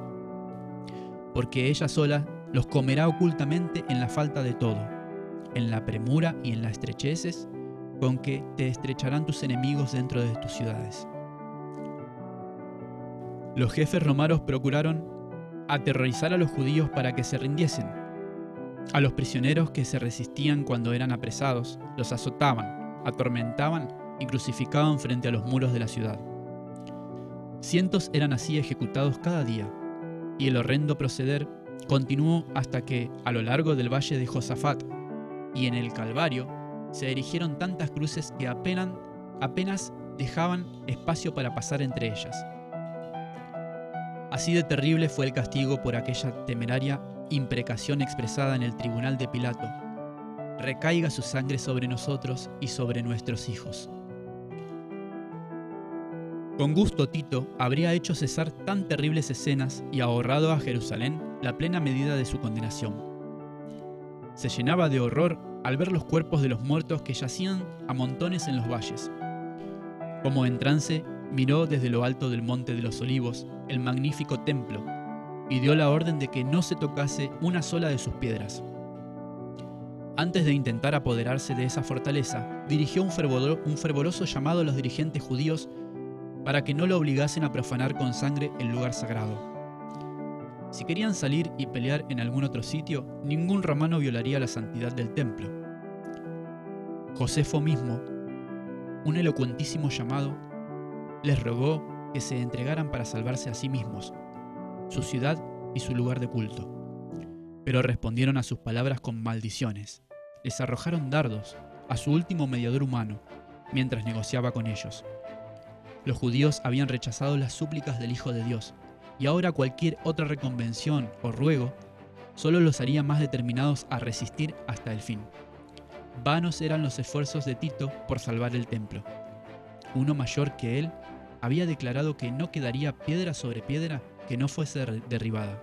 Porque ella sola los comerá ocultamente en la falta de todo, en la premura y en las estrecheces, con que te estrecharán tus enemigos dentro de tus ciudades. Los jefes romanos procuraron aterrorizar a los judíos para que se rindiesen. A los prisioneros que se resistían cuando eran apresados, los azotaban, atormentaban y crucificaban frente a los muros de la ciudad. Cientos eran así ejecutados cada día, y el horrendo proceder continuó hasta que, a lo largo del valle de Josafat y en el Calvario, se erigieron tantas cruces que apenas, apenas dejaban espacio para pasar entre ellas. Así de terrible fue el castigo por aquella temeraria imprecación expresada en el tribunal de Pilato. Recaiga su sangre sobre nosotros y sobre nuestros hijos. Con gusto Tito habría hecho cesar tan terribles escenas y ahorrado a Jerusalén la plena medida de su condenación. Se llenaba de horror al ver los cuerpos de los muertos que yacían a montones en los valles. Como en trance, miró desde lo alto del monte de los olivos el magnífico templo y dio la orden de que no se tocase una sola de sus piedras. Antes de intentar apoderarse de esa fortaleza, dirigió un, fervoroso llamado a los dirigentes judíos para que no lo obligasen a profanar con sangre el lugar sagrado. Si querían salir y pelear en algún otro sitio, ningún romano violaría la santidad del templo. Josefo mismo, un elocuentísimo llamado, les rogó que se entregaran para salvarse a sí mismos, su ciudad y su lugar de culto. Pero respondieron a sus palabras con maldiciones. Les arrojaron dardos a su último mediador humano mientras negociaba con ellos. Los judíos habían rechazado las súplicas del Hijo de Dios, y ahora cualquier otra reconvención o ruego solo los haría más determinados a resistir hasta el fin. Vanos eran los esfuerzos de Tito por salvar el templo. Uno mayor que él había declarado que no quedaría piedra sobre piedra que no fuese derribada.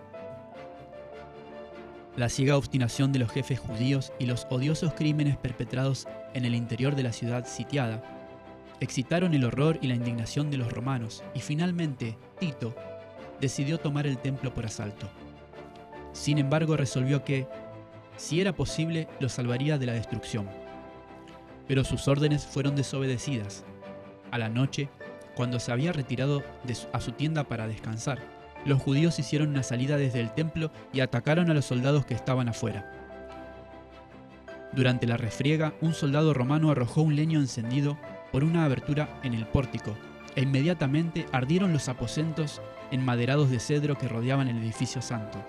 La ciega obstinación de los jefes judíos y los odiosos crímenes perpetrados en el interior de la ciudad sitiada excitaron el horror y la indignación de los romanos, y finalmente Tito decidió tomar el templo por asalto. Sin embargo, resolvió que, si era posible, lo salvaría de la destrucción. Pero sus órdenes fueron desobedecidas. A la noche, cuando se había retirado a su tienda para descansar, los judíos hicieron una salida desde el templo y atacaron a los soldados que estaban afuera. Durante la refriega, un soldado romano arrojó un leño encendido por una abertura en el pórtico, e inmediatamente ardieron los aposentos enmaderados de cedro que rodeaban el edificio santo.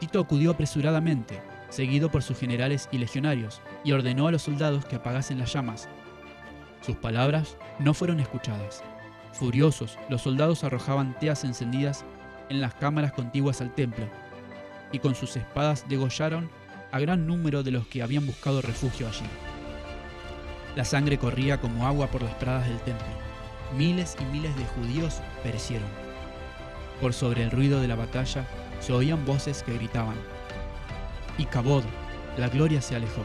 Tito acudió apresuradamente, seguido por sus generales y legionarios, y ordenó a los soldados que apagasen las llamas. Sus palabras no fueron escuchadas. Furiosos, los soldados arrojaban teas encendidas en las cámaras contiguas al templo, y con sus espadas degollaron a gran número de los que habían buscado refugio allí. La sangre corría como agua por las pradas del templo. Miles y miles de judíos perecieron. Por sobre el ruido de la batalla se oían voces que gritaban. Y Cabod, la gloria se alejó.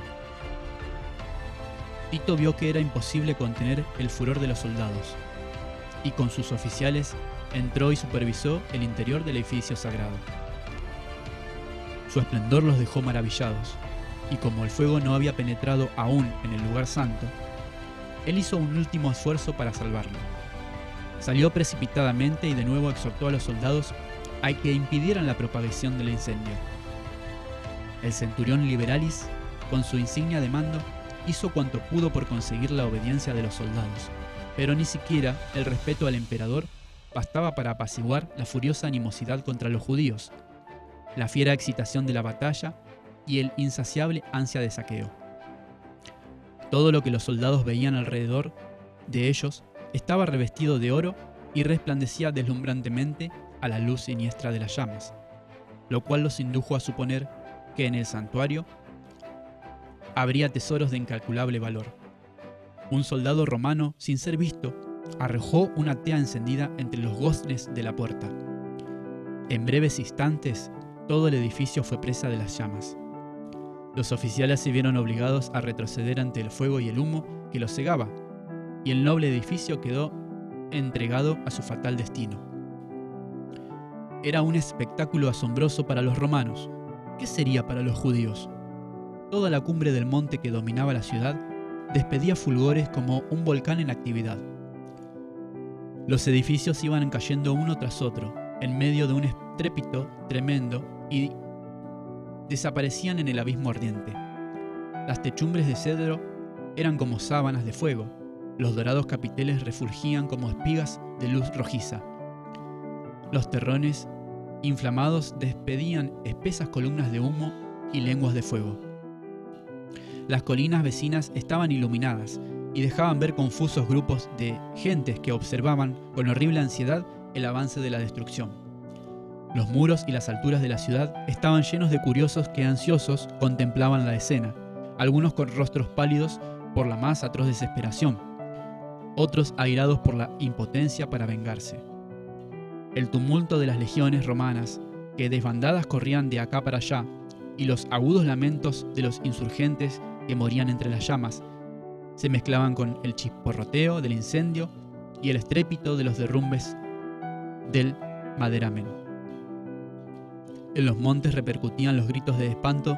Tito vio que era imposible contener el furor de los soldados, y con sus oficiales entró y supervisó el interior del edificio sagrado. Su esplendor los dejó maravillados, y como el fuego no había penetrado aún en el lugar santo, él hizo un último esfuerzo para salvarlo. Salió precipitadamente y de nuevo exhortó a los soldados a que impidieran la propagación del incendio. El centurión Liberalis, con su insignia de mando, hizo cuanto pudo por conseguir la obediencia de los soldados, pero ni siquiera el respeto al emperador bastaba para apaciguar la furiosa animosidad contra los judíos, la fiera excitación de la batalla y el insaciable ansia de saqueo. Todo lo que los soldados veían alrededor de ellos estaba revestido de oro y resplandecía deslumbrantemente a la luz siniestra de las llamas, lo cual los indujo a suponer que en el santuario habría tesoros de incalculable valor. Un soldado romano, sin ser visto, arrojó una tea encendida entre los goznes de la puerta. En breves instantes, todo el edificio fue presa de las llamas. Los oficiales se vieron obligados a retroceder ante el fuego y el humo que los cegaba, y el noble edificio quedó entregado a su fatal destino. Era un espectáculo asombroso para los romanos. ¿Qué sería para los judíos? Toda la cumbre del monte que dominaba la ciudad despedía fulgores como un volcán en actividad. Los edificios iban cayendo uno tras otro, en medio de un estrépito tremendo y desaparecían en el abismo ardiente. Las techumbres de cedro eran como sábanas de fuego, los dorados capiteles refulgían como espigas de luz rojiza. Los terrones inflamados despedían espesas columnas de humo y lenguas de fuego. Las colinas vecinas estaban iluminadas y dejaban ver confusos grupos de gentes que observaban con horrible ansiedad el avance de la destrucción. Los muros y las alturas de la ciudad estaban llenos de curiosos que ansiosos contemplaban la escena, algunos con rostros pálidos por la más atroz desesperación, otros airados por la impotencia para vengarse. El tumulto de las legiones romanas, que desbandadas corrían de acá para allá, y los agudos lamentos de los insurgentes que morían entre las llamas, se mezclaban con el chisporroteo del incendio y el estrépito de los derrumbes del maderamen. En los montes repercutían los gritos de espanto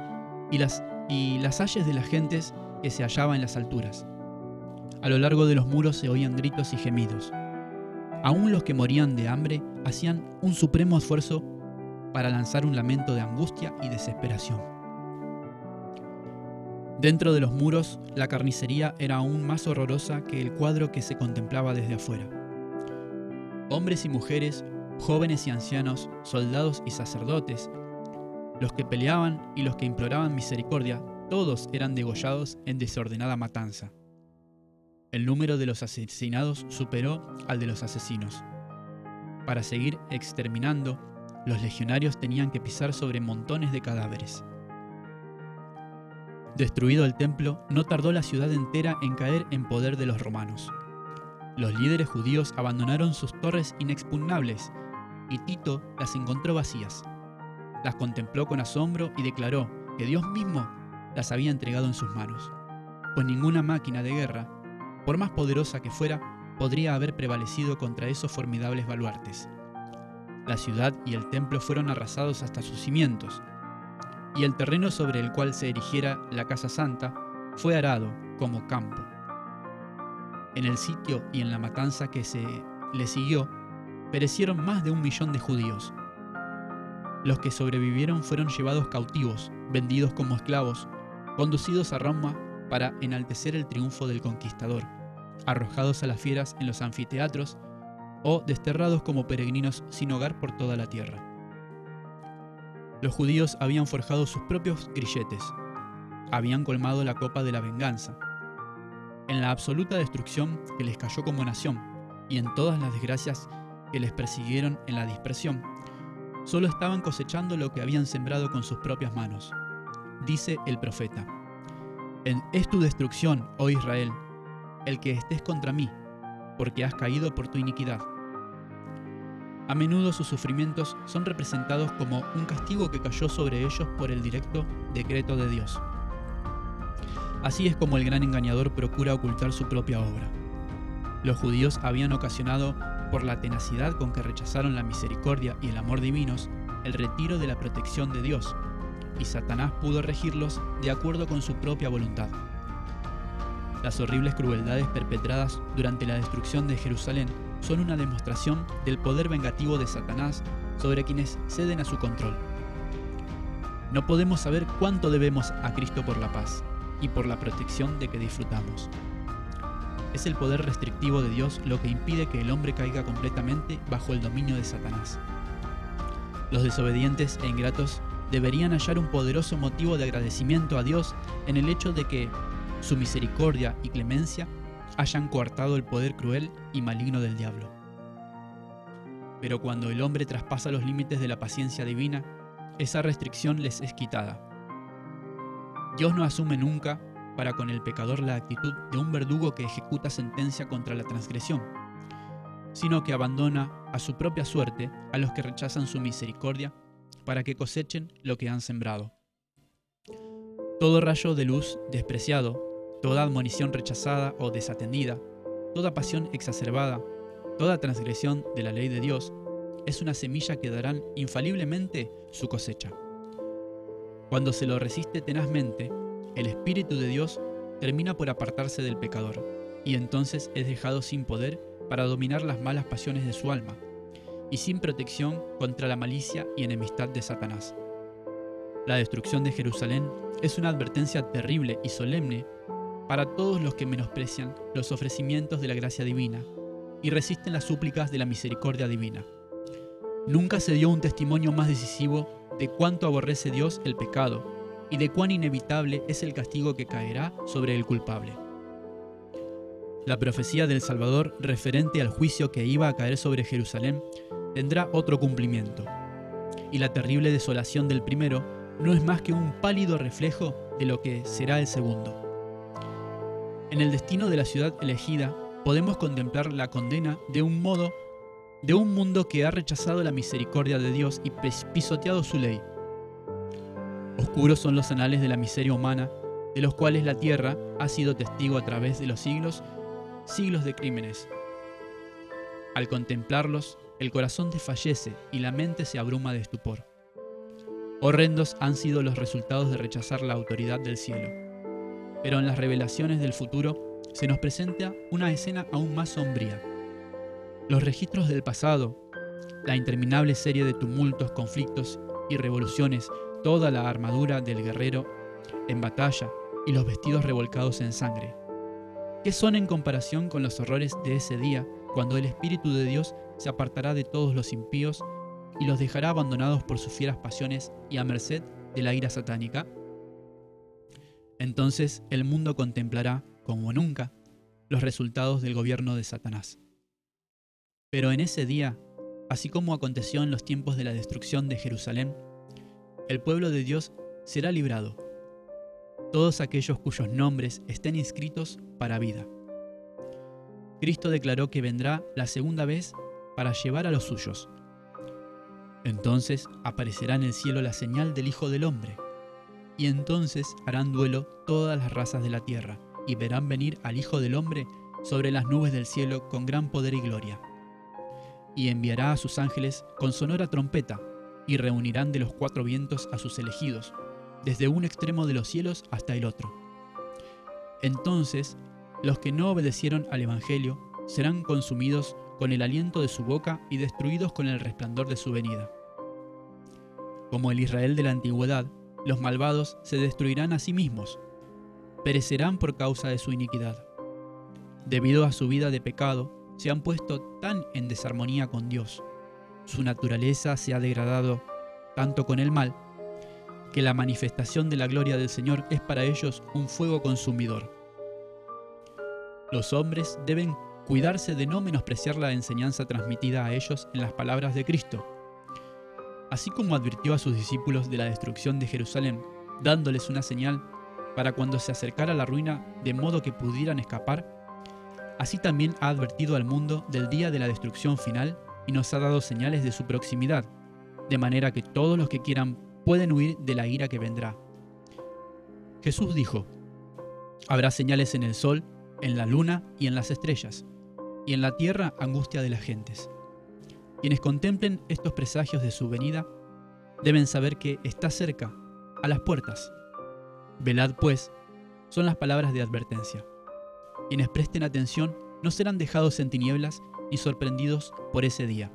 y las, y las ayes de las gentes que se hallaban en las alturas. A lo largo de los muros se oían gritos y gemidos. Aún los que morían de hambre hacían un supremo esfuerzo para lanzar un lamento de angustia y desesperación. Dentro de los muros, la carnicería era aún más horrorosa que el cuadro que se contemplaba desde afuera. Hombres y mujeres, jóvenes y ancianos, soldados y sacerdotes, los que peleaban y los que imploraban misericordia, todos eran degollados en desordenada matanza. El número de los asesinados superó al de los asesinos. Para seguir exterminando, los legionarios tenían que pisar sobre montones de cadáveres. Destruido el templo, no tardó la ciudad entera en caer en poder de los romanos. Los líderes judíos abandonaron sus torres inexpugnables y Tito las encontró vacías. Las contempló con asombro y declaró que Dios mismo las había entregado en sus manos, pues ninguna máquina de guerra, por más poderosa que fuera, podría haber prevalecido contra esos formidables baluartes. La ciudad y el templo fueron arrasados hasta sus cimientos, y el terreno sobre el cual se erigiera la casa santa fue arado como campo. En el sitio y en la matanza que se le siguió, perecieron más de un millón de judíos. Los que sobrevivieron fueron llevados cautivos, vendidos como esclavos, conducidos a Roma para enaltecer el triunfo del conquistador, arrojados a las fieras en los anfiteatros o desterrados como peregrinos sin hogar por toda la tierra. Los judíos habían forjado sus propios grilletes, habían colmado la copa de la venganza. En la absoluta destrucción que les cayó como nación y en todas las desgracias que les persiguieron en la dispersión, solo estaban cosechando lo que habían sembrado con sus propias manos. Dice el profeta, en es tu destrucción, oh Israel, el que estés contra mí, porque has caído por tu iniquidad. A menudo sus sufrimientos son representados como un castigo que cayó sobre ellos por el directo decreto de Dios. Así es como el gran engañador procura ocultar su propia obra. Los judíos habían ocasionado, por la tenacidad con que rechazaron la misericordia y el amor divinos, el retiro de la protección de Dios, y Satanás pudo regirlos de acuerdo con su propia voluntad. Las horribles crueldades perpetradas durante la destrucción de Jerusalén son una demostración del poder vengativo de Satanás sobre quienes ceden a su control. No podemos saber cuánto debemos a Cristo por la paz y por la protección de que disfrutamos. Es el poder restrictivo de Dios lo que impide que el hombre caiga completamente bajo el dominio de Satanás. Los desobedientes e ingratos deberían hallar un poderoso motivo de agradecimiento a Dios en el hecho de que su misericordia y clemencia hayan coartado el poder cruel y maligno del diablo. Pero cuando el hombre traspasa los límites de la paciencia divina, esa restricción les es quitada. Dios no asume nunca para con el pecador la actitud de un verdugo que ejecuta sentencia contra la transgresión, sino que abandona a su propia suerte a los que rechazan su misericordia para que cosechen lo que han sembrado. Todo rayo de luz despreciado Toda admonición rechazada o desatendida, toda pasión exacerbada, toda transgresión de la ley de Dios, es una semilla que darán infaliblemente su cosecha. Cuando se lo resiste tenazmente, el Espíritu de Dios termina por apartarse del pecador, y entonces es dejado sin poder para dominar las malas pasiones de su alma, y sin protección contra la malicia y enemistad de Satanás. La destrucción de Jerusalén es una advertencia terrible y solemne para todos los que menosprecian los ofrecimientos de la gracia divina y resisten las súplicas de la misericordia divina. Nunca se dio un testimonio más decisivo de cuánto aborrece Dios el pecado y de cuán inevitable es el castigo que caerá sobre el culpable. La profecía del Salvador referente al juicio que iba a caer sobre Jerusalén tendrá otro cumplimiento. y la terrible desolación del primero no es más que un pálido reflejo de lo que será el segundo. En el destino de la ciudad elegida podemos contemplar la condena de un modo de un mundo que ha rechazado la misericordia de Dios y pisoteado su ley. Oscuros son los anales de la miseria humana, de los cuales la tierra ha sido testigo a través de los siglos, siglos de crímenes. Al contemplarlos, el corazón desfallece y la mente se abruma de estupor. Horrendos han sido los resultados de rechazar la autoridad del cielo. Pero en las revelaciones del futuro se nos presenta una escena aún más sombría. Los registros del pasado, la interminable serie de tumultos, conflictos y revoluciones, toda la armadura del guerrero en batalla y los vestidos revolcados en sangre. ¿Qué son en comparación con los horrores de ese día cuando el Espíritu de Dios se apartará de todos los impíos y los dejará abandonados por sus fieras pasiones y a merced de la ira satánica? Entonces el mundo contemplará, como nunca, los resultados del gobierno de Satanás. Pero en ese día, así como aconteció en los tiempos de la destrucción de Jerusalén, el pueblo de Dios será librado, todos aquellos cuyos nombres estén inscritos para vida. Cristo declaró que vendrá la segunda vez para llevar a los suyos. Entonces aparecerá en el cielo la señal del Hijo del Hombre, y entonces harán duelo todas las razas de la tierra, y verán venir al Hijo del Hombre sobre las nubes del cielo con gran poder y gloria. Y enviará a sus ángeles con sonora trompeta, y reunirán de los cuatro vientos a sus elegidos, desde un extremo de los cielos hasta el otro. Entonces los que no obedecieron al Evangelio serán consumidos con el aliento de su boca y destruidos con el resplandor de su venida. Como el Israel de la antigüedad, los malvados se destruirán a sí mismos, perecerán por causa de su iniquidad. Debido a su vida de pecado, se han puesto tan en desarmonía con Dios. Su naturaleza se ha degradado tanto con el mal, que la manifestación de la gloria del Señor es para ellos un fuego consumidor. Los hombres deben cuidarse de no menospreciar la enseñanza transmitida a ellos en las palabras de Cristo. Así como advirtió a sus discípulos de la destrucción de Jerusalén, dándoles una señal para cuando se acercara la ruina de modo que pudieran escapar, así también ha advertido al mundo del día de la destrucción final y nos ha dado señales de su proximidad, de manera que todos los que quieran pueden huir de la ira que vendrá. Jesús dijo, Habrá señales en el sol, en la luna y en las estrellas, y en la tierra angustia de las gentes. Quienes contemplen estos presagios de su venida deben saber que está cerca, a las puertas. Velad, pues, son las palabras de advertencia. Quienes presten atención no serán dejados en tinieblas ni sorprendidos por ese día.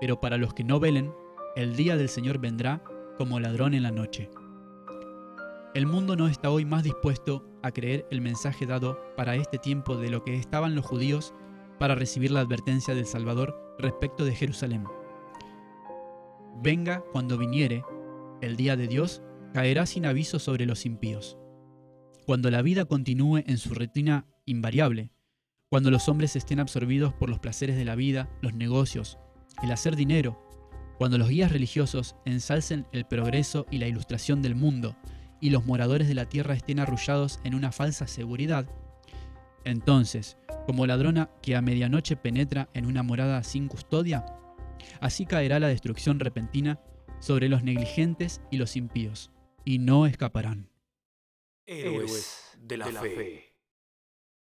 Pero para los que no velen, el día del Señor vendrá como ladrón en la noche. El mundo no está hoy más dispuesto a creer el mensaje dado para este tiempo de lo que estaban los judíos para recibir la advertencia del Salvador respecto de Jerusalén. Venga cuando viniere, el día de Dios caerá sin aviso sobre los impíos. Cuando la vida continúe en su rutina invariable, cuando los hombres estén absorbidos por los placeres de la vida, los negocios, el hacer dinero, cuando los guías religiosos ensalcen el progreso y la ilustración del mundo, y los moradores de la tierra estén arrullados en una falsa seguridad, entonces, como ladrona que a medianoche penetra en una morada sin custodia, así caerá la destrucción repentina sobre los negligentes y los impíos, y no escaparán. Héroes de la, fe.